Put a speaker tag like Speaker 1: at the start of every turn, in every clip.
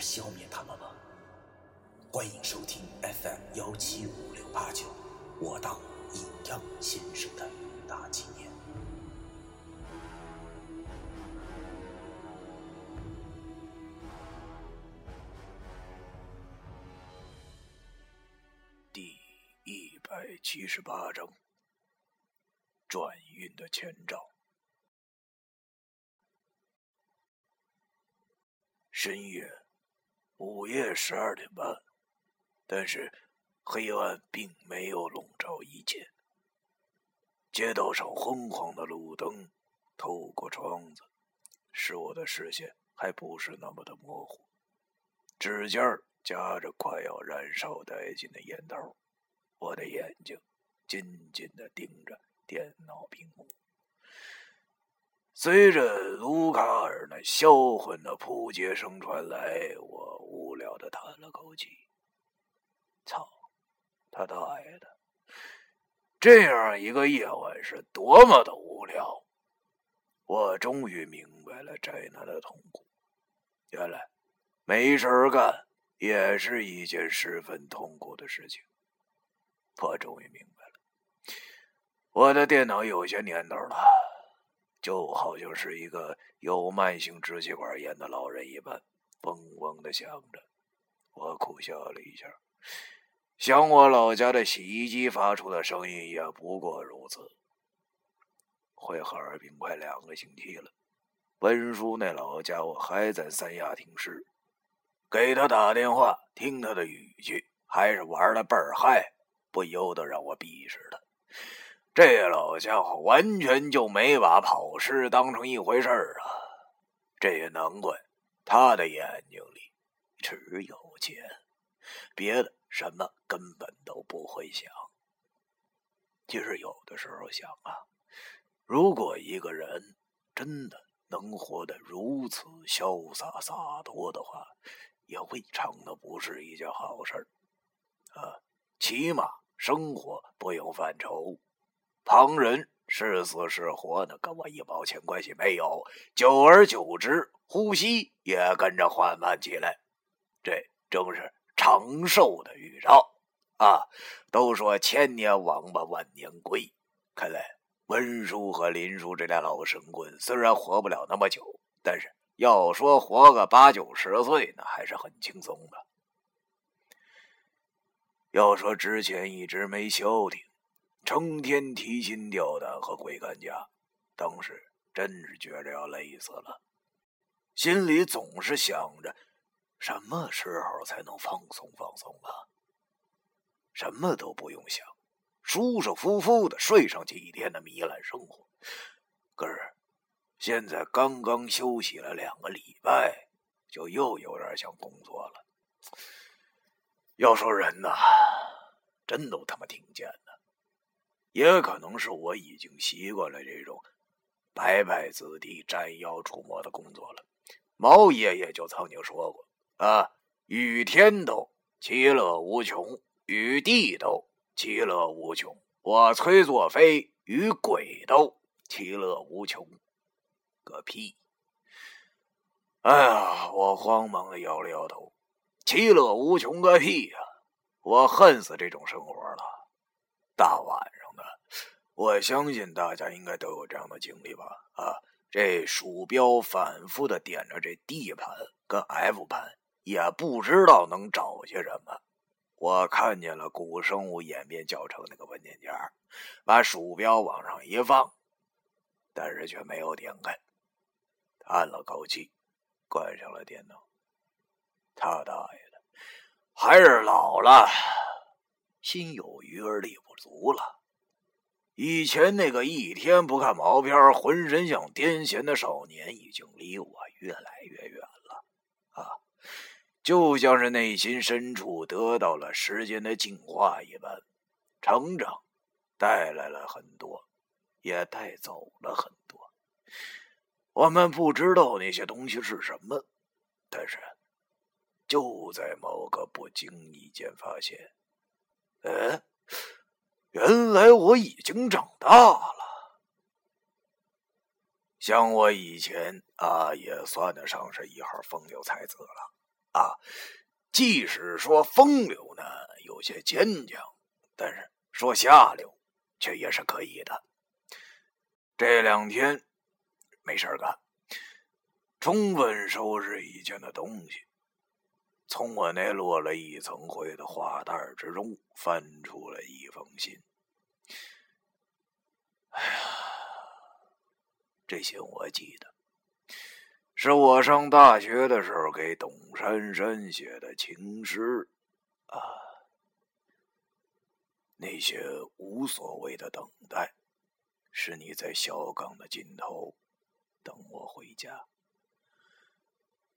Speaker 1: 消灭他们吗？欢迎收听 FM 幺七五六八九，我当阴阳先生的大纪念。
Speaker 2: 第一百七十八章：转运的前兆。深夜，午夜十二点半，但是黑暗并没有笼罩一切。街道上昏黄的路灯透过窗子，使我的视线还不是那么的模糊。指尖儿夹着快要燃烧殆尽的烟头，我的眼睛紧紧的盯着电脑屏幕。随着卢卡尔那销魂的扑街声传来，我无聊的叹了口气：“操，他大爷的！这样一个夜晚是多么的无聊！”我终于明白了宅男的痛苦。原来，没事干也是一件十分痛苦的事情。我终于明白了，我的电脑有些年头了。就好像是一个有慢性支气管炎的老人一般，嗡嗡的响着。我苦笑了一下，想我老家的洗衣机发出的声音也不过如此。回哈尔滨快两个星期了，文叔那老家伙还在三亚听诗，给他打电话，听他的语气，还是玩的倍儿嗨，不由得让我鄙视他。这老家伙完全就没把跑尸当成一回事儿啊！这也难怪，他的眼睛里只有钱，别的什么根本都不会想。其实有的时候想啊，如果一个人真的能活得如此潇洒洒脱的话，也未尝的不是一件好事儿啊！起码生活不用犯愁。旁人是死是活的，跟我一毛钱关系没有。久而久之，呼吸也跟着缓慢起来，这正是长寿的预兆啊！都说千年王八万年龟，看来温叔和林叔这俩老神棍虽然活不了那么久，但是要说活个八九十岁，那还是很轻松的。要说之前一直没消停。成天提心吊胆和鬼干架，当时真是觉着要累死了，心里总是想着什么时候才能放松放松啊？什么都不用想，舒舒服服的睡上几天的糜烂生活。可是现在刚刚休息了两个礼拜，就又有点想工作了。要说人呐，真都他妈挺贱的。也可能是我已经习惯了这种白派子弟斩妖除魔的工作了。毛爷爷就曾经说过：“啊，与天斗，其乐无穷；与地斗，其乐无穷。我崔作飞与鬼斗，其乐无穷。”个屁！哎呀，我慌忙的摇了摇头：“其乐无穷个屁呀！我恨死这种生活了。大晚上。”我相信大家应该都有这样的经历吧？啊，这鼠标反复的点着这 D 盘跟 F 盘，也不知道能找些什么。我看见了古生物演变教程那个文件夹，把鼠标往上一放，但是却没有点开。叹了口气，关上了电脑。他大爷的，还是老了，心有余而力不足了。以前那个一天不看毛片、浑身像癫痫的少年，已经离我越来越远了。啊，就像是内心深处得到了时间的净化一般。成长带来了很多，也带走了很多。我们不知道那些东西是什么，但是就在某个不经意间发现，哎，原来我已经长大了。像我以前啊，也算得上是一号风流才子了啊。即使说风流呢，有些坚强。但是说下流，却也是可以的。这两天没事干，充分收拾以前的东西，从我那落了一层灰的画袋之中翻出了一封信。哎呀，这信我记得，是我上大学的时候给董珊珊写的情诗啊。那些无所谓的等待，是你在小岗的尽头等我回家。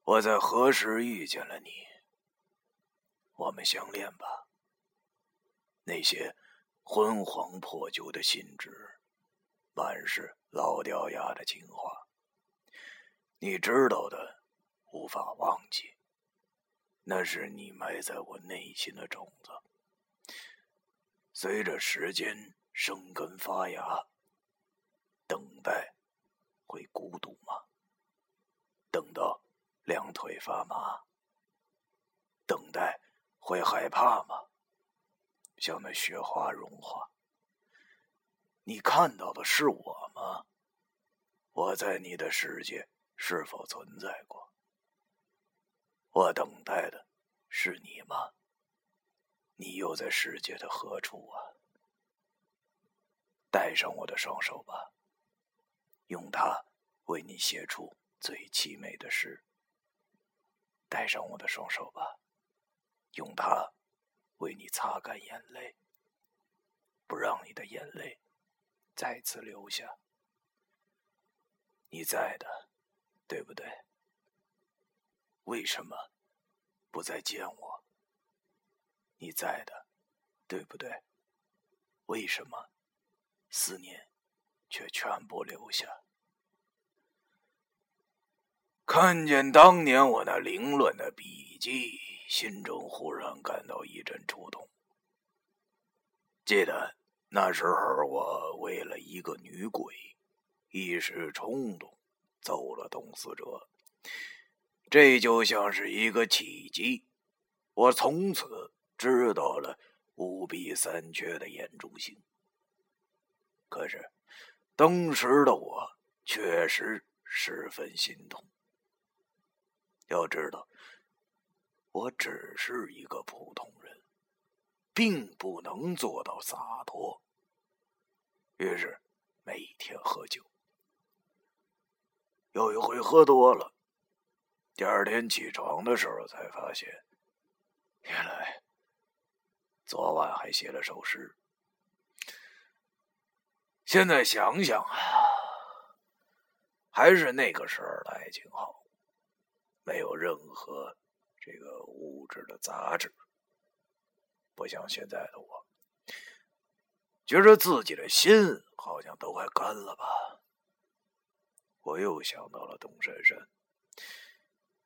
Speaker 2: 我在何时遇见了你？我们相恋吧。那些昏黄破旧的信纸，满是老掉牙的情话。你知道的，无法忘记。那是你埋在我内心的种子。随着时间生根发芽，等待会孤独吗？等到两腿发麻，等待会害怕吗？像那雪花融化，你看到的是我吗？我在你的世界是否存在过？我等待的是你吗？你又在世界的何处啊？带上我的双手吧，用它为你写出最凄美的诗。带上我的双手吧，用它为你擦干眼泪，不让你的眼泪再次流下。你在的，对不对？为什么不再见我？你在的，对不对？为什么思念却全部留下？看见当年我那凌乱的笔迹，心中忽然感到一阵触动。记得那时候，我为了一个女鬼，一时冲动走了董思哲，这就像是一个契机，我从此。知道了五弊三缺的严重性，可是当时的我确实十分心痛。要知道，我只是一个普通人，并不能做到洒脱。于是每天喝酒，有一回喝多了，第二天起床的时候才发现，原来。昨晚还写了首诗，现在想想啊，还是那个时候的爱情好，没有任何这个物质的杂质，不像现在的我，觉着自己的心好像都快干了吧。我又想到了董珊珊，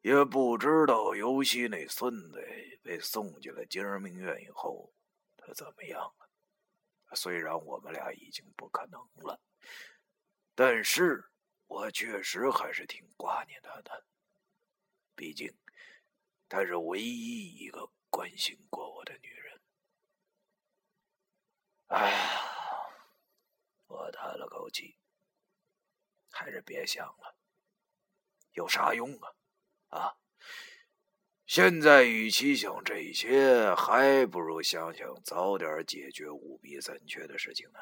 Speaker 2: 也不知道尤西那孙子。被送进了精神病院以后，他怎么样了？虽然我们俩已经不可能了，但是我确实还是挺挂念他的。毕竟，她是唯一一个关心过我的女人。哎呀，我叹了口气，还是别想了，有啥用啊？啊？现在与其想这些，还不如想想早点解决五弊三缺的事情呢。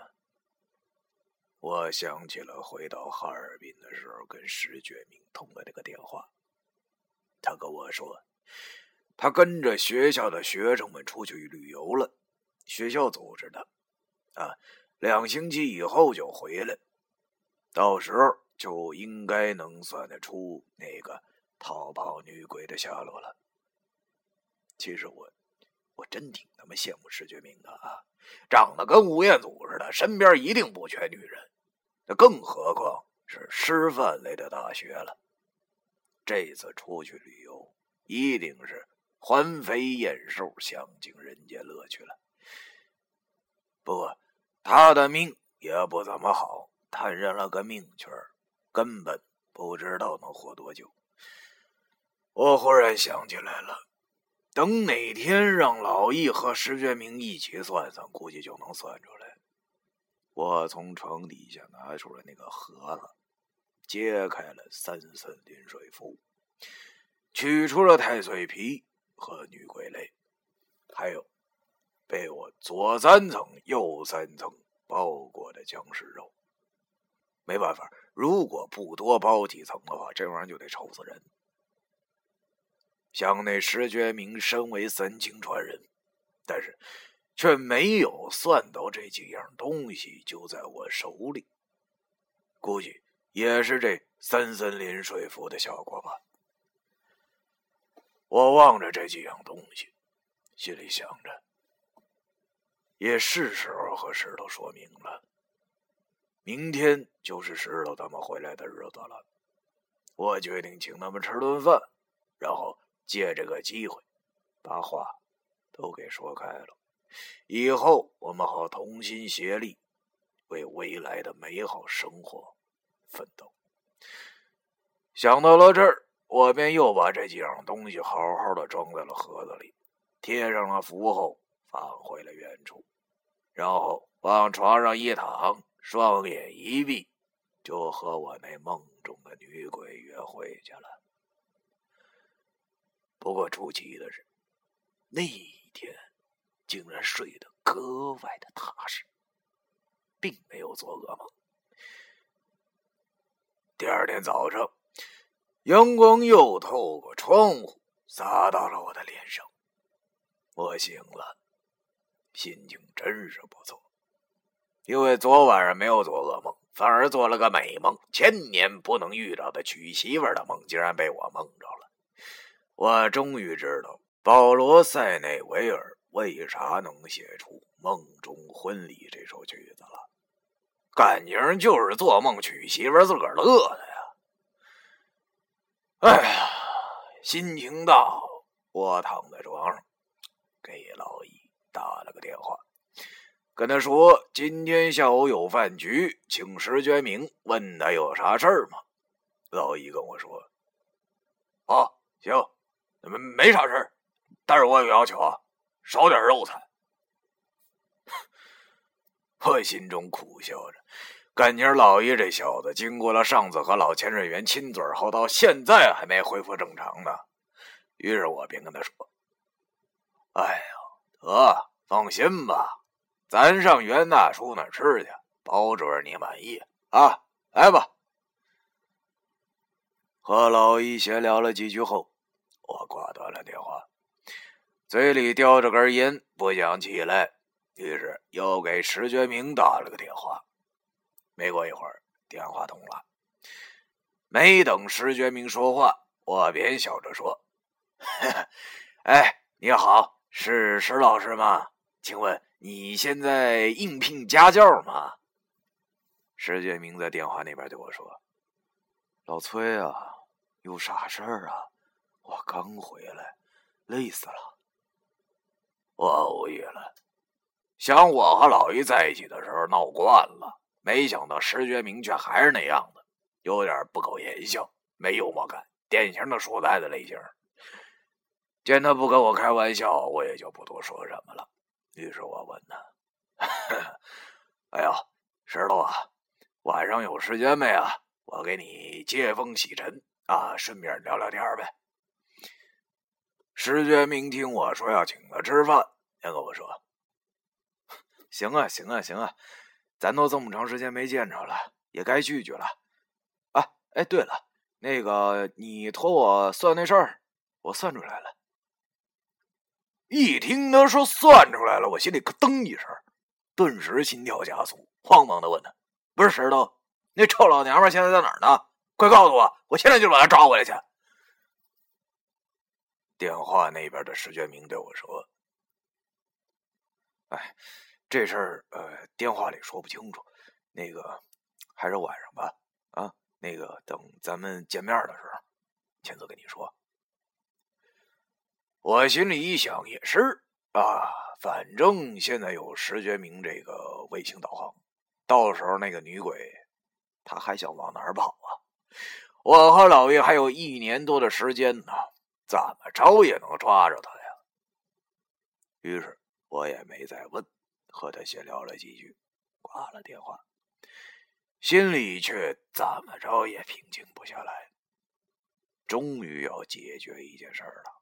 Speaker 2: 我想起了回到哈尔滨的时候跟石觉明通的那个电话，他跟我说，他跟着学校的学生们出去旅游了，学校组织的，啊，两星期以后就回来，到时候就应该能算得出那个逃跑女鬼的下落了。其实我我真挺他妈羡慕石觉明的啊，长得跟吴彦祖似的，身边一定不缺女人，那更何况是师范类的大学了。这次出去旅游，一定是环肥燕瘦，享尽人间乐趣了。不过他的命也不怎么好，摊上了个命圈，根本不知道能活多久。我忽然想起来了，等哪天让老易和石觉明一起算算，估计就能算出来。我从床底下拿出了那个盒子，揭开了三森临水符，取出了太岁皮和女鬼泪，还有被我左三层右三层包裹的僵尸肉。没办法，如果不多包几层的话，这玩意儿就得臭死人。想那石觉明身为三清传人，但是却没有算到这几样东西就在我手里，估计也是这三森林水符的效果吧。我望着这几样东西，心里想着，也是时候和石头说明了。明天就是石头他们回来的日子了，我决定请他们吃顿饭，然后。借这个机会，把话都给说开了，以后我们好同心协力，为未来的美好生活奋斗。想到了这儿，我便又把这几样东西好好的装在了盒子里，贴上了符后，放回了原处，然后往床上一躺，双眼一闭，就和我那梦中的女鬼约会去了。不过出奇的是，那一天竟然睡得格外的踏实，并没有做噩梦。第二天早上，阳光又透过窗户洒到了我的脸上，我醒了，心情真是不错，因为昨晚上没有做噩梦，反而做了个美梦，千年不能遇到的娶媳妇的梦，竟然被我梦着了。我终于知道保罗·塞内维尔为啥能写出《梦中婚礼》这首曲子了，感情就是做梦娶媳妇自个儿乐的！哎呀，心情大，我躺在床上，给老易打了个电话，跟他说今天下午有饭局，请石觉明，问他有啥事儿吗？老易跟我说：“啊，行。”没没啥事儿但是我有要求啊，少点肉菜。我心中苦笑着，感情老爷这小子经过了上次和老潜水员亲嘴后，到现在还没恢复正常呢。于是我便跟他说：“哎呀，得放心吧，咱上袁大叔那吃去，保准你满意啊！来吧。”和老易闲聊了几句后。我挂断了电话，嘴里叼着根烟，不想起来，于是又给石觉明打了个电话。没过一会儿，电话通了。没等石觉明说话，我便笑着说：“ 哎，你好，是石老师吗？请问你现在应聘家教吗？”石觉明在电话那边对我说：“老崔啊，有啥事儿啊？”我刚回来，累死了。我无语了，想我和老于在一起的时候闹惯了，没想到石觉明却还是那样的，有点不苟言笑，没幽默感，典型的书呆子类型。见他不跟我开玩笑，我也就不多说什么了。于是我问他：“ 哎呀，石头啊，晚上有时间没啊？我给你接风洗尘啊，顺便聊聊天呗。”石觉明听我说要请他吃饭，便跟我说：“ 行啊，行啊，行啊，咱都这么长时间没见着了，也该聚聚了。啊，哎，对了，那个你托我算那事儿，我算出来了。”一听他说算出来了，我心里咯噔一声，顿时心跳加速，慌忙的问他：“不是石头，那臭老娘们现在在哪儿呢？快告诉我，我现在就把她抓回来去。”电话那边的石觉明对我说：“哎，这事儿呃，电话里说不清楚，那个还是晚上吧。啊，那个等咱们见面的时候，亲自跟你说。”我心里一想，也是啊，反正现在有石觉明这个卫星导航，到时候那个女鬼，她还想往哪儿跑啊？我和老爷还有一年多的时间呢。怎么着也能抓着她呀！于是我也没再问，和他闲聊了几句，挂了电话，心里却怎么着也平静不下来。终于要解决一件事了，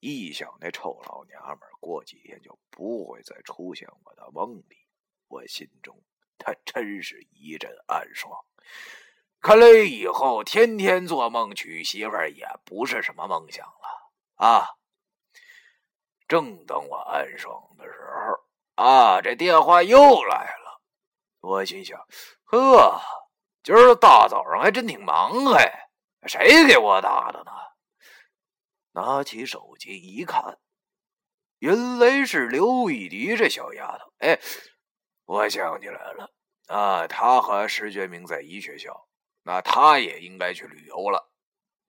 Speaker 2: 一想那臭老娘们过几天就不会再出现我的梦里，我心中他真是一阵暗爽。看来以后天天做梦娶媳妇儿也不是什么梦想了啊！正等我暗爽的时候，啊，这电话又来了。我心想：呵，今儿大早上还真挺忙哎，谁给我打的呢？拿起手机一看，原来是刘玉迪这小丫头。哎，我想起来了啊，她和石觉明在一学校。那她也应该去旅游了，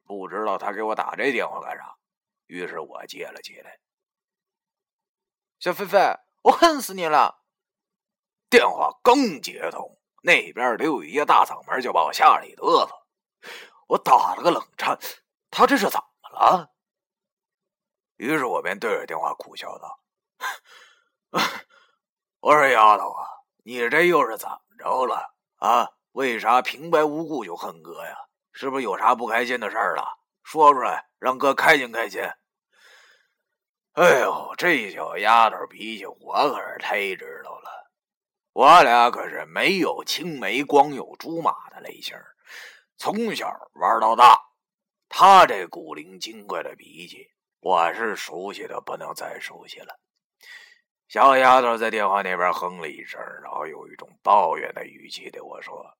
Speaker 2: 不知道她给我打这电话干啥。于是我接了起来。
Speaker 3: 小菲菲，我恨死你了！
Speaker 2: 电话刚接通，那边刘雨一大嗓门就把我吓了一哆嗦，我打了个冷颤。他这是怎么了？于是我便对着电话苦笑道：“ 我说丫头啊，你这又是怎么着了啊？”为啥平白无故就恨哥呀？是不是有啥不开心的事儿了？说出来，让哥开心开心。哎呦，这小丫头脾气，我可是太知道了。我俩可是没有青梅，光有竹马的类型，从小玩到大。她这古灵精怪的脾气，我是熟悉的不能再熟悉了。小丫头在电话那边哼了一声，然后有一种抱怨的语气对我说。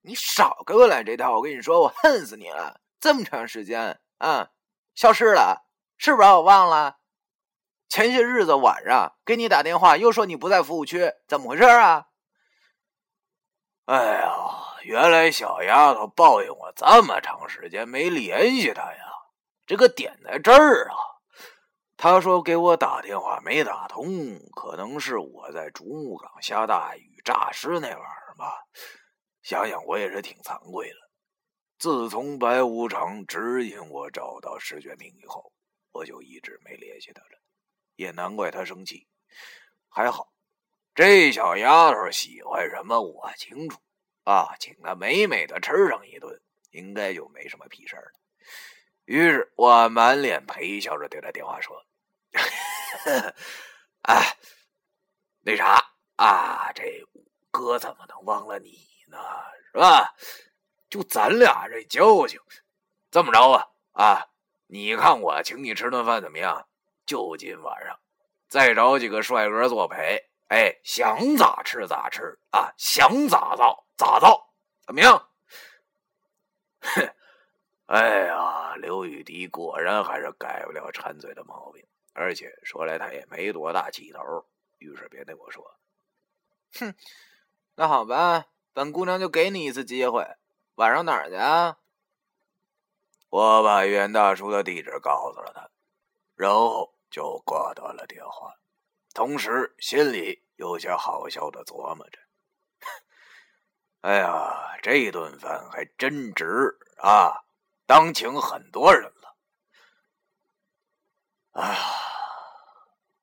Speaker 3: 你少给我来这套！我跟你说，我恨死你了！这么长时间啊，消失了，是不是把我忘了？前些日子晚上给你打电话，又说你不在服务区，怎么回事啊？
Speaker 2: 哎呀，原来小丫头抱怨我这么长时间没联系她呀！这个点在这儿啊！她说给我打电话没打通，可能是我在竹木港下大雨诈尸那玩意儿吧。想想我也是挺惭愧的。自从白无常指引我找到石觉明以后，我就一直没联系他了。也难怪他生气。还好，这小丫头喜欢什么我清楚啊，请她美美的吃上一顿，应该就没什么屁事了。于是我满脸陪笑着对他电话说：“哎，那啥啊，这哥怎么能忘了你？”呢，是吧？就咱俩这交情，这么着啊啊！你看我请你吃顿饭怎么样？就今晚上，再找几个帅哥作陪，哎，想咋吃咋吃啊，想咋造咋造，怎么样？哼！哎呀，刘雨迪果然还是改不了馋嘴的毛病，而且说来他也没多大气头，于是便对我说：“
Speaker 3: 哼，那好吧。”本姑娘就给你一次机会，晚上哪儿去啊？
Speaker 2: 我把袁大叔的地址告诉了他，然后就挂断了电话，同时心里有些好笑的琢磨着：哎呀，这顿饭还真值啊，当请很多人了。啊，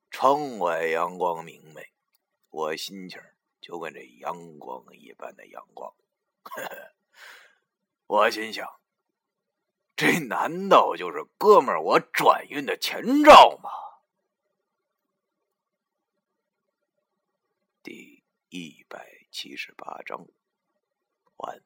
Speaker 2: 窗外阳光明媚，我心情。就跟这阳光一般的阳光，呵 呵我心想，这难道就是哥们儿我转运的前兆吗？第一百七十八章完。